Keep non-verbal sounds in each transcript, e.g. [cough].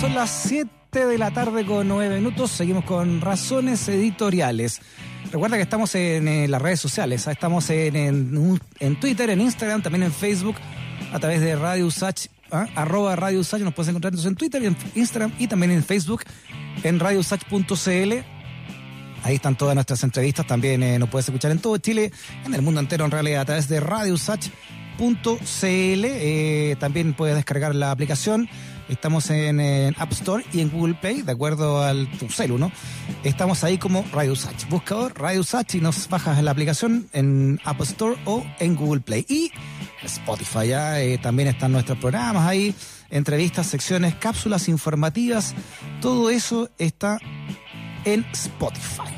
son las 7 de la tarde con 9 minutos. Seguimos con razones editoriales. Recuerda que estamos en, las redes sociales. ¿ah? Estamos en, en, Twitter, en Instagram, también en Facebook, a través de Radio Usach, ¿ah? arroba Radio Usach. Nos puedes encontrar en Twitter, en Instagram y también en Facebook, en radiosach.cl. Ahí están todas nuestras entrevistas. También eh, nos puedes escuchar en todo Chile, en el mundo entero en realidad, a través de radiosach.cl. Eh, también puedes descargar la aplicación Estamos en, App Store y en Google Play, de acuerdo al tu celu, ¿no? Estamos ahí como Radio Usach. Buscador Radio Usach y nos bajas la aplicación en App Store o en Google Play. Y Spotify, ya eh, también están nuestros programas ahí, entrevistas, secciones, cápsulas informativas. Todo eso está en Spotify.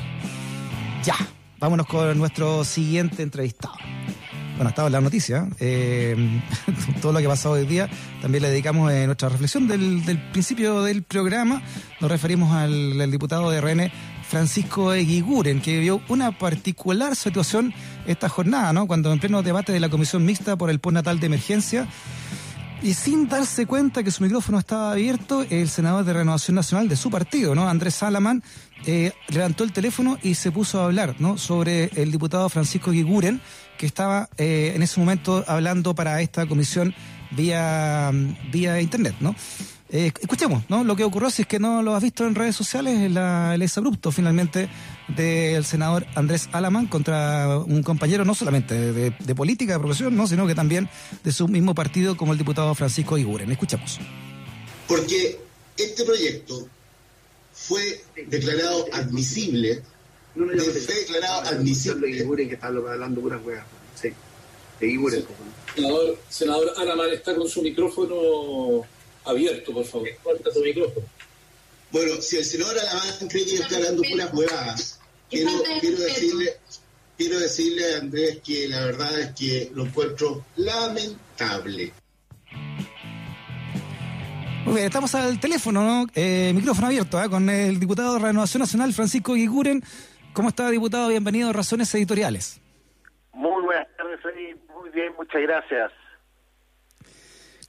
Ya, vámonos con nuestro siguiente entrevistado bueno, estaba en la noticia, eh, [laughs] todo lo que ha pasado hoy día, también le dedicamos eh, nuestra reflexión del, principio del programa, nos referimos al, diputado de RN, Francisco Eguiguren, que vivió una particular situación esta jornada, ¿no? Cuando en pleno debate de la Comisión Mixta por el postnatal de emergencia, y sin darse cuenta que su micrófono estaba abierto, el senador de Renovación Nacional de su partido, ¿no? Andrés Salaman, eh, levantó el teléfono y se puso a hablar, ¿no? Sobre el diputado Francisco Guiguren, que estaba eh, en ese momento hablando para esta comisión vía, vía internet, ¿no? Eh, escuchemos, ¿no? Lo que ocurrió, si es que no lo has visto en redes sociales, es el exabrupto finalmente del senador Andrés Alamán contra un compañero no solamente de, política, de profesión, ¿no? sino que también de su mismo partido como el diputado Francisco Iguren. Escuchemos. Porque este proyecto fue declarado admisible no, no, fue declarado admisible. De que está hablando puras weas. Sí, de Senador, senador Alamán está con su micrófono abierto, por favor. Corta su micrófono. Bueno, si el senador Alamán cree que está hablando puras huevadas, quiero, quiero decirle, quiero decirle a Andrés que la verdad es que lo encuentro lamentable. Muy bien, estamos al teléfono, ¿no? Eh, micrófono abierto, ¿eh? con el diputado de Renovación Nacional, Francisco Guiguren. ¿Cómo está, diputado? Bienvenido a Razones Editoriales. Muy buenas tardes, Muy bien, muchas gracias.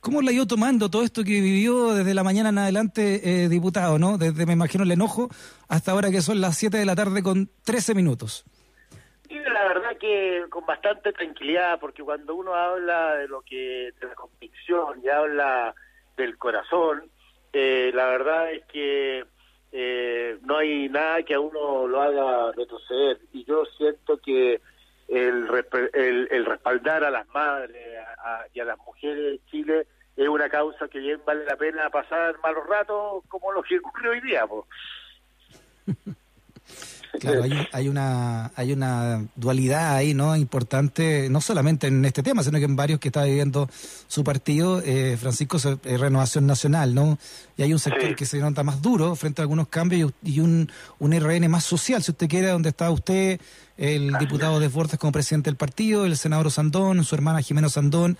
¿Cómo la ido tomando todo esto que vivió desde la mañana en adelante, eh, diputado, no? Desde, me imagino, el enojo hasta ahora que son las 7 de la tarde con 13 minutos. Y la verdad que con bastante tranquilidad, porque cuando uno habla de lo que, de la convicción y habla del corazón, eh, la verdad es que eh, no hay nada que a uno lo haga retroceder. Y yo siento que el, el, respaldar a las madres y a las mujeres de Chile es una causa que bien vale la pena pasar malos ratos como lo que ocurre hoy día. Claro, hay, una hay una dualidad ahí, ¿no? Importante, no solamente en este tema, sino que en varios que está viviendo su partido, eh, Francisco, es Renovación Nacional, ¿no? Y hay un sector que se nota más duro frente a algunos cambios y, un, un RN más social, si usted quiere, donde está usted, el diputado de Fuerzas como presidente del partido, el senador Sandón, su hermana Jimena Sandón,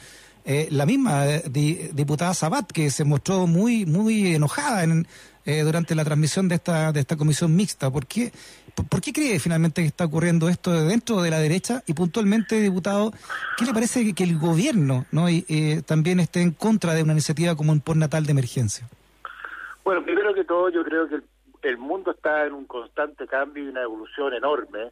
eh, la misma eh, diputada Sabat, que se mostró muy, muy enojada en, eh, durante la transmisión de esta, de esta comisión mixta. ¿Por qué, por, qué cree finalmente que está ocurriendo esto dentro de la derecha? Y puntualmente, diputado, ¿qué le parece que, el gobierno ¿no? y, también esté en contra de una iniciativa como un natal de emergencia? Bueno, primero que todo, yo creo que el mundo está en un constante cambio y una evolución enorme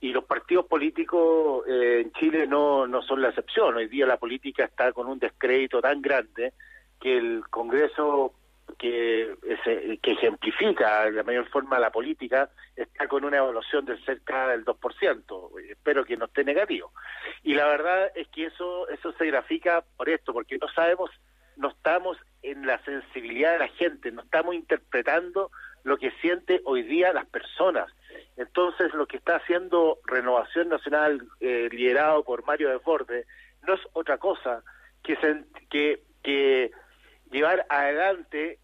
y los partidos políticos eh, en Chile no, no son la excepción. Hoy día la política está con un descrédito tan grande que el Congreso que, que ejemplifica de mayor forma la política está con una evaluación de cerca del 2%. Espero que no esté negativo. Y la verdad es que eso, eso se grafica por esto, porque no sabemos, no estamos en la sensibilidad de la gente, no estamos interpretando lo que siente hoy día las personas entonces, lo que está haciendo Renovación Nacional, eh, liderado por Mario Desbordes, no es otra cosa que, que llevar adelante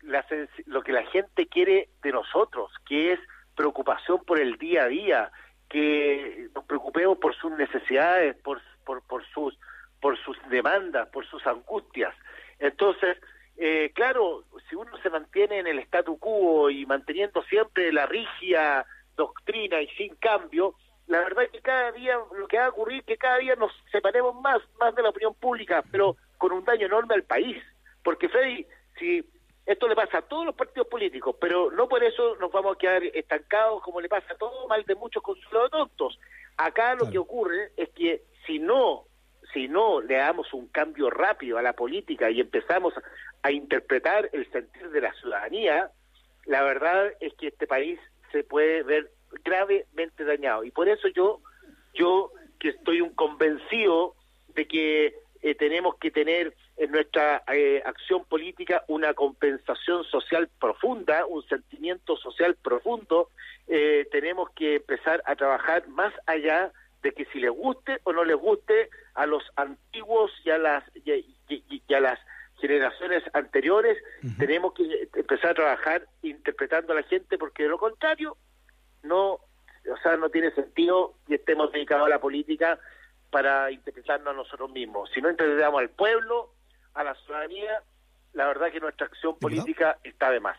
lo que la gente quiere de nosotros, que es preocupación por el día a día, que nos preocupemos por sus necesidades, por, por, por sus por sus demandas, por sus angustias. Entonces, eh, claro, si uno se mantiene en el statu quo y manteniendo siempre la rígida doctrina y sin cambio, la verdad es que cada día lo que va a ocurrir es que cada día nos separemos más, más de la opinión pública, pero con un daño enorme al país. Porque Freddy, si Esto le pasa a todos los partidos políticos, pero no por eso nos vamos a quedar estancados como le pasa a todo mal de muchos consulados tontos. Acá lo que ocurre es que si no, si no le damos un cambio rápido a la política y empezamos a interpretar el sentir de la ciudadanía, la verdad es que este país se puede ver gravemente dañado. Y por eso yo, yo que estoy un convencido de que eh, tenemos que tener en nuestra eh, acción política una compensación social profunda, un sentimiento social profundo. Eh, tenemos que empezar a trabajar más allá de que si les guste o no les guste a los antiguos y a las, y, a las generaciones anteriores, tenemos que empezar a trabajar interpretando a la gente porque de lo contrario no, o sea, no tiene sentido que estemos dedicados a la política para interpretarnos a nosotros mismos. Si no interpretamos al pueblo, a la ciudadanía, la verdad que nuestra acción política está de más.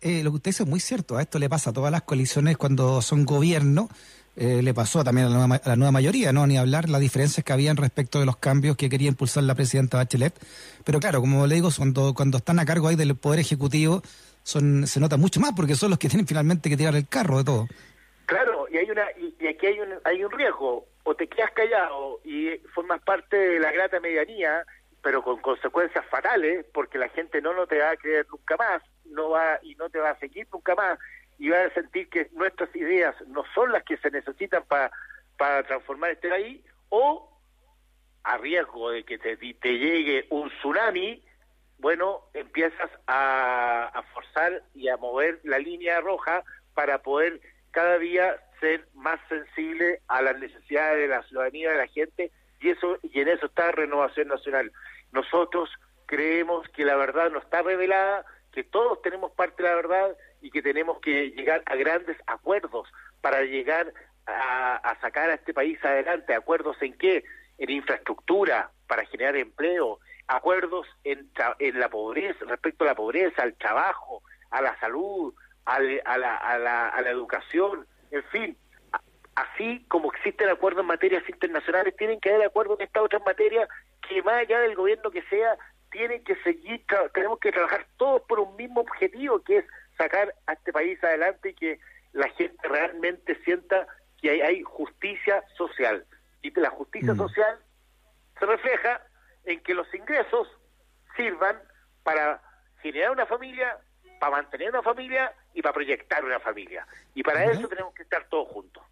Eh, lo que usted dice es muy cierto, a esto le pasa a todas las coaliciones cuando son gobierno, eh, le pasó también a la, nueva, a la, nueva, mayoría, ¿no? Ni hablar las diferencias que habían respecto de los cambios que quería impulsar la presidenta Bachelet. Pero claro, como le digo, cuando, cuando están a cargo ahí del Poder Ejecutivo, son, se nota mucho más porque son los que tienen finalmente que tirar el carro de todo. Claro, y hay una y, aquí hay un, hay un riesgo o te quedas callado y formas parte de la grata medianía, pero con consecuencias fatales, porque la gente no, no te va a creer nunca más, no va y no te va a seguir nunca más, y va a sentir que nuestras ideas no son las que se necesitan para para transformar este país, o a riesgo de que te, te llegue un tsunami, bueno, empiezas a, a forzar y a mover la línea roja para poder cada día ser más sensible a las necesidades de la ciudadanía, de la gente, y eso y en eso está Renovación Nacional. Nosotros creemos que la verdad no está revelada, que todos tenemos parte de la verdad y que tenemos que llegar a grandes acuerdos para llegar a, sacar a este país adelante. ¿Acuerdos en qué? En infraestructura, para generar empleo, acuerdos en, en la pobreza, respecto a la pobreza, al trabajo, a la salud, a, la, a, la, a la educación, en fin, así como existen acuerdos en materias internacionales, tienen que haber acuerdos en estas otras materias que más allá del gobierno que sea, tienen que seguir, tenemos que trabajar todos por un mismo objetivo, que es sacar a este país adelante y que la gente realmente sienta que hay, justicia social. Y que la justicia mm. social se refleja en que los ingresos sirvan para generar una familia, para mantener una familia y para proyectar una familia. Y para eso tenemos que estar todos juntos.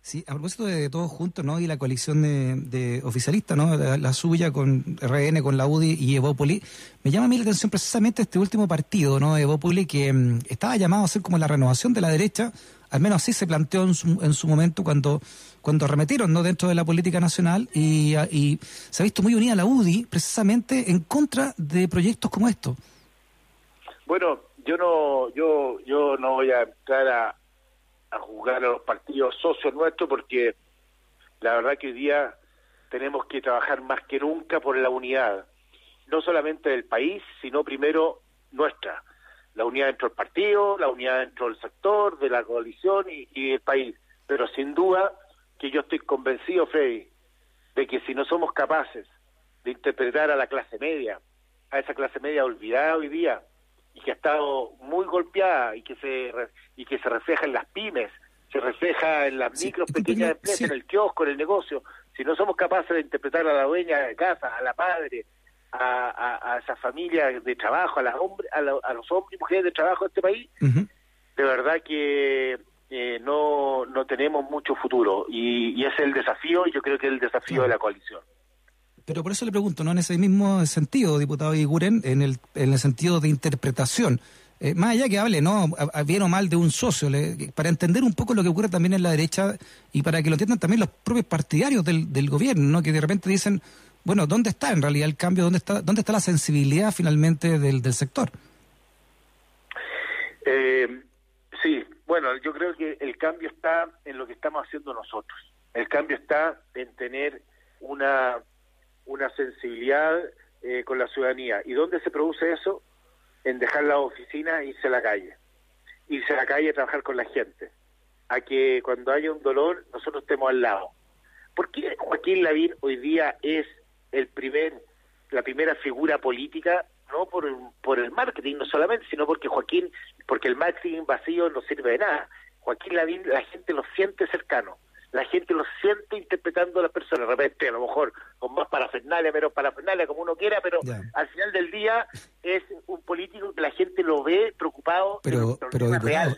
Sí, a propósito de, todos juntos, ¿no? Y la coalición de, de oficialistas, ¿no? La, suya con RN, con la UDI y Evópoli. Me llama a mí la atención precisamente este último partido, ¿no? Evópoli, que mm, estaba llamado a ser como la renovación de la derecha, al menos así se planteó en su, en su momento cuando, cuando arremetieron, ¿no? Dentro de la política nacional y, y se ha visto muy unida la UDI precisamente en contra de proyectos como estos. Bueno, yo no, yo, yo no voy a entrar a, a juzgar a los partidos socios nuestros porque la verdad que hoy día tenemos que trabajar más que nunca por la unidad, no solamente del país, sino primero nuestra, la unidad dentro del partido, la unidad dentro del sector, de la coalición y, y del país. Pero sin duda que yo estoy convencido, Freddy, de que si no somos capaces de interpretar a la clase media, a esa clase media olvidada hoy día, y que ha estado muy golpeada y que se y que se refleja en las pymes, se refleja en las micro pequeñas empresas, en el kiosco, en el negocio. Si no somos capaces de interpretar a la dueña de casa, a la madre, a, a, esa familia de trabajo, a, la hombre, a, los hombres y mujeres de trabajo de este país, de verdad que eh, no, no tenemos mucho futuro. Y, y ese es el desafío, y yo creo que es el desafío de la coalición. Pero por eso le pregunto, ¿no? En ese mismo sentido, diputado Iguren, en el, en el sentido de interpretación, eh, más allá que hable, ¿no? bien o mal de un socio, para entender un poco lo que ocurre también en la derecha y para que lo entiendan también los propios partidarios del, del gobierno, ¿no? Que de repente dicen, bueno, ¿dónde está en realidad el cambio? ¿Dónde está, dónde está la sensibilidad finalmente del, del sector? Eh, sí, bueno, yo creo que el cambio está en lo que estamos haciendo nosotros. El cambio está en tener una una sensibilidad eh, con la ciudadanía. ¿Y dónde se produce eso? En dejar la oficina e irse a la calle. Irse a la calle a trabajar con la gente. A que cuando haya un dolor, nosotros estemos al lado. ¿Por qué Joaquín Lavín hoy día es el primer, la primera figura política no por, por el marketing, no solamente, sino porque Joaquín, porque el marketing vacío no sirve de nada. Joaquín Lavín, la gente lo siente cercano la gente lo siente interpretando a las personas. De repente, a lo mejor con más parafernalia, menos parafernalia, como uno quiera, pero al final del día es un político que la gente lo ve preocupado. Pero, pero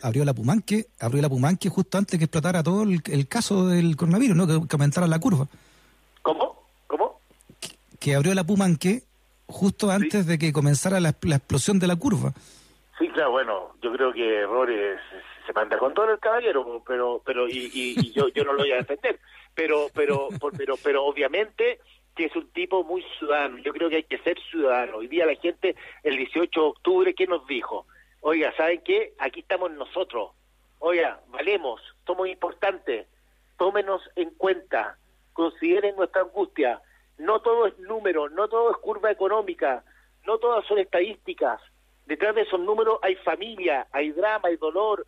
abrió la Pumanque, abrió la Pumanque justo antes que explotara todo el, caso del coronavirus, ¿no? Que, aumentara la curva. ¿Cómo? ¿Cómo? Que, abrió la Pumanque justo antes de que comenzara la, la explosión de la curva. Claro, bueno, yo creo que errores se manda con todo el caballero, pero pero y, y, yo yo no lo voy a defender, pero pero pero pero obviamente que es un tipo muy ciudadano. Yo creo que hay que ser ciudadano. Hoy día la gente el 18 de octubre qué nos dijo, oiga, ¿saben qué? Aquí estamos nosotros. Oiga, valemos, somos importantes. Tómenos en cuenta, consideren nuestra angustia. No todo es número, no todo es curva económica, no todas son estadísticas. Detrás de esos números hay familia, hay drama, hay dolor,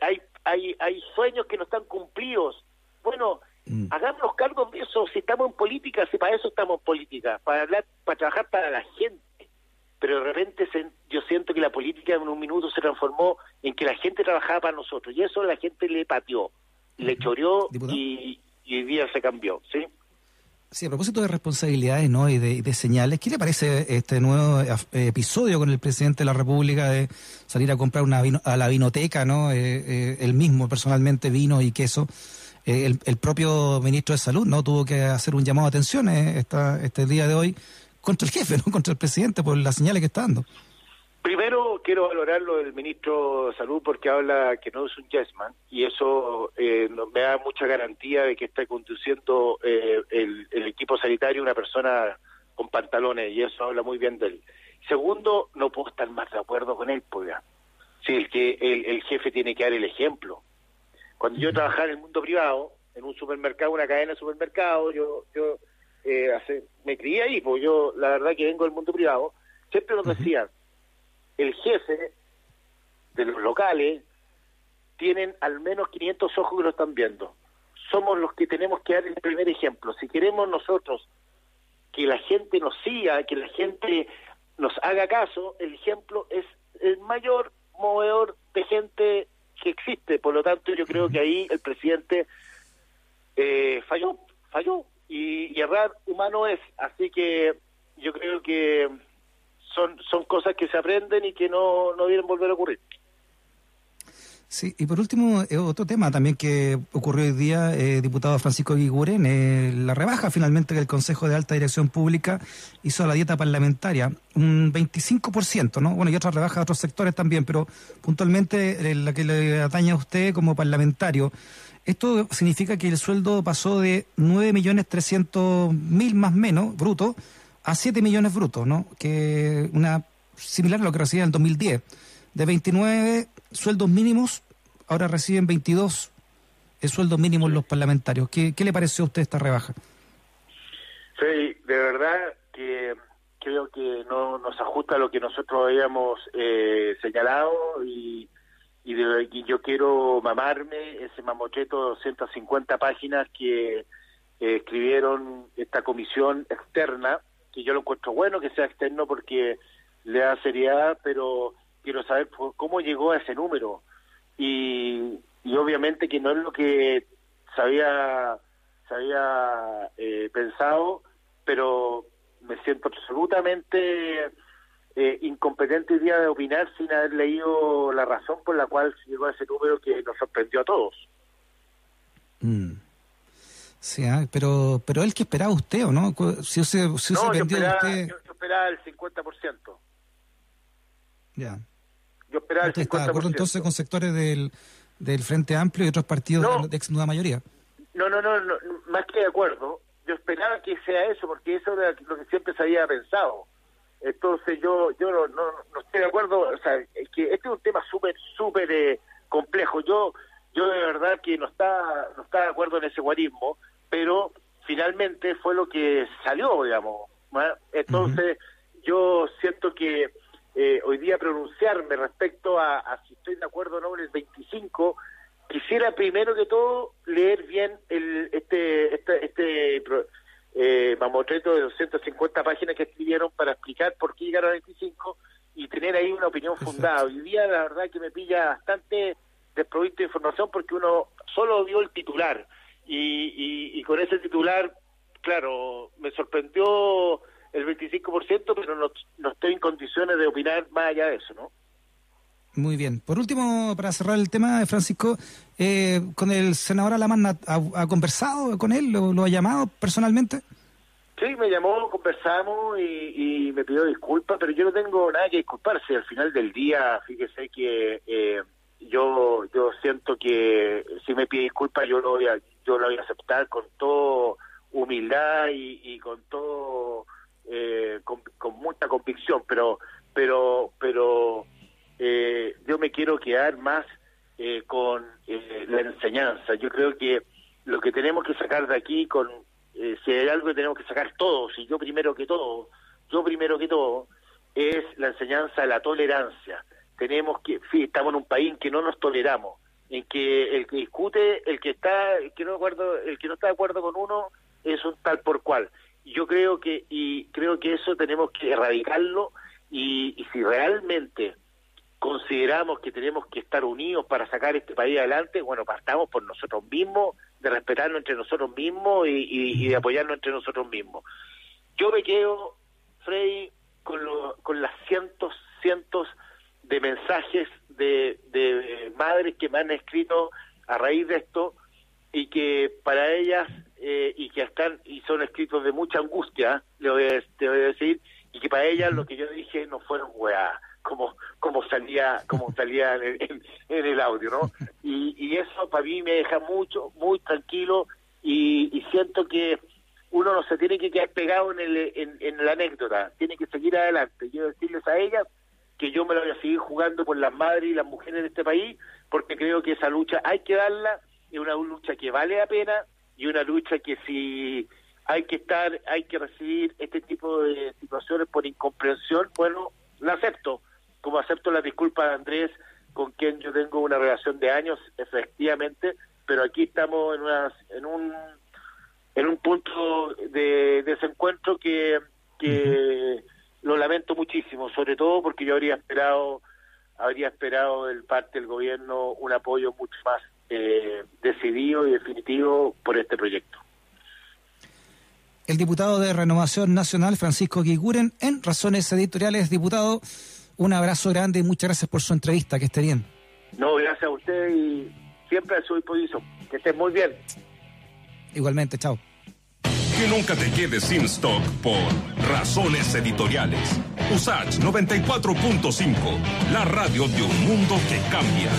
hay, hay, hay sueños que no están cumplidos. Bueno, mm. hagamos los cargos de eso, si estamos en política, si para eso estamos en política, para hablar, para trabajar para la gente. Pero de repente yo siento que la política en un minuto se transformó en que la gente trabajaba para nosotros, y eso la gente le pateó, le choreó y, y hoy día se cambió, ¿sí? Sí, a propósito de responsabilidades ¿no? y, de, señales, ¿qué le parece este nuevo eh, episodio con el presidente de la República de salir a comprar una a la vinoteca, ¿no? Eh, eh, él mismo personalmente vino y queso? el, propio ministro de Salud no tuvo que hacer un llamado de atención esta, este día de hoy contra el jefe, no contra el presidente por las señales que está dando. Primero quiero valorar lo del ministro de Salud porque habla que no es un yesman y eso eh, me da mucha garantía de que está conduciendo eh, el, equipo sanitario una persona con pantalones y eso habla muy bien de él. Segundo, no puedo estar más de acuerdo con él, pues Sí, el que el, jefe tiene que dar el ejemplo. Cuando yo trabajaba en el mundo privado, en un supermercado, una cadena de supermercados, yo yo eh, hace, me crié ahí, pues yo la verdad que vengo del mundo privado, siempre nos decían el jefe de los locales tienen al menos 500 ojos que lo están viendo. Somos los que tenemos que dar el primer ejemplo. Si queremos nosotros que la gente nos siga, que la gente nos haga caso, el ejemplo es el mayor movedor de gente que existe. Por lo tanto, yo creo que ahí el presidente eh, falló, falló. Y, y errar humano es. Así que yo creo que son, son cosas que se aprenden y que no, no deben volver a ocurrir. Sí, y por último, eh, otro tema también que ocurrió hoy día, eh, diputado Francisco Guiguren, eh, la rebaja finalmente que el Consejo de Alta Dirección Pública hizo a la dieta parlamentaria, un 25%, ¿no? Bueno, y otras rebajas de otros sectores también, pero puntualmente eh, la que le atañe a usted como parlamentario. Esto significa que el sueldo pasó de 9.300.000 más menos, bruto, a 7 millones brutos, ¿no? Que una similar a lo que recibía en el 2010. De 29 sueldos mínimos, ahora reciben 22 sueldos mínimos los parlamentarios. ¿Qué, le pareció a usted esta rebaja? Sí, de verdad que creo que no nos ajusta a lo que nosotros habíamos eh, señalado y, y, yo quiero mamarme ese mamocheto de 250 páginas que eh, escribieron esta comisión externa que yo lo encuentro bueno que sea externo porque le da seriedad, pero quiero saber cómo llegó a ese número. Y, y obviamente que no es lo que se había, se había eh, pensado, pero me siento absolutamente eh, incompetente hoy día de opinar sin haber leído la razón por la cual se llegó a ese número que nos sorprendió a todos. Mm. Sí, ah, pero, pero el que esperaba usted, ¿o no? Si si no, yo esperaba, usted... yo, esperaba el 50%. Ya. Yo esperaba el 50%. ¿Está de acuerdo entonces con sectores del, del Frente Amplio y otros partidos de ex nueva mayoría? No, no, no, no, más que de acuerdo. Yo esperaba que sea eso, porque eso era lo que siempre se había pensado. Entonces yo yo no, no, estoy de acuerdo, o sea, es que este es un tema súper, súper eh, complejo. Yo yo de verdad que no está no está de acuerdo en ese guarismo, pero finalmente fue lo que salió, digamos. Entonces, yo siento que eh, hoy día pronunciarme respecto a, si estoy de acuerdo o no en el 25, quisiera primero que todo leer bien el, este, este, este eh, mamotreto de 250 páginas que escribieron para explicar por qué llegaron a 25 y tener ahí una opinión fundada. Hoy día la verdad que me pilla bastante desprovisto de información porque uno solo vio el titular y, y, con ese titular, claro, me sorprendió el 25%, pero no, no estoy en condiciones de opinar más allá de eso, ¿no? Muy bien. Por último, para cerrar el tema, Francisco, eh, ¿con el senador Alamán ha, conversado con él? ¿Lo, ha llamado personalmente? Sí, me llamó, conversamos y, me pidió disculpas, pero yo no tengo nada que disculparse. Al final del día, fíjese que eh, yo yo siento que si me pide disculpas yo lo voy a, yo lo voy a aceptar con toda humildad y, con todo eh, con, mucha convicción, pero pero pero eh, yo me quiero quedar más eh, con eh, la enseñanza. Yo creo que lo que tenemos que sacar de aquí, con si hay algo que tenemos que sacar todos, y yo primero que todo, yo primero que todo, es la enseñanza de la tolerancia. Tenemos que, estamos en un país en que no nos toleramos, en que el que discute, el que está, el que no acuerdo, el que no está de acuerdo con uno, es un tal por cual. Yo creo que y creo que eso tenemos que erradicarlo y, y si realmente consideramos que tenemos que estar unidos para sacar este país adelante, bueno, partamos por nosotros mismos, de respetarnos entre nosotros mismos y, de apoyarnos entre nosotros mismos. Yo me quedo, Freddy, con, con las cientos, cientos de mensajes de, de madres que me han escrito a raíz de esto y que para ellas eh, y que están y son escritos de mucha angustia, le voy a, te voy a decir, y que para ellas lo que yo dije no fueron weá, como como salía como salía en, el audio no [laughs] y, y, eso para mí me deja mucho muy tranquilo y, siento que uno no se tiene que quedar pegado en, el, en, la anécdota tiene que seguir adelante. Yo decirles a ellas que yo me lo voy a seguir jugando por las madres y las mujeres de este país porque creo que esa lucha hay que darla es una lucha que vale la pena y una lucha que si hay que estar hay que recibir este tipo de situaciones por incomprensión bueno la acepto como acepto la disculpa de Andrés, con quien yo tengo una relación de años, efectivamente, pero aquí estamos en, una, en un en un punto de, desencuentro que, que lo lamento muchísimo, sobre todo porque yo habría esperado habría esperado del parte del gobierno un apoyo mucho más eh, decidido y definitivo por este proyecto. El diputado de Renovación Nacional, Francisco Guiguren, en Razones Editoriales, diputado, un abrazo grande y muchas gracias por su entrevista. Que esté bien. No, gracias a usted y siempre a su disposición. Que esté muy bien. Igualmente, chao. Que nunca te quedes sin stock por razones editoriales. Usach 94.5, la radio de un mundo que cambia.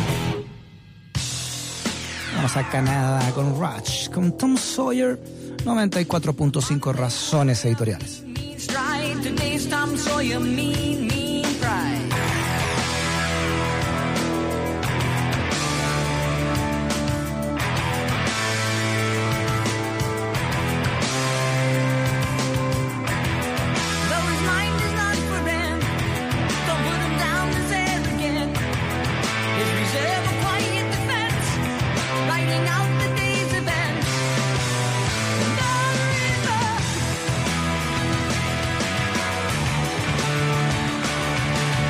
Vamos a Canadá con Ratch, con Tom Sawyer, 94.5 razones editoriales.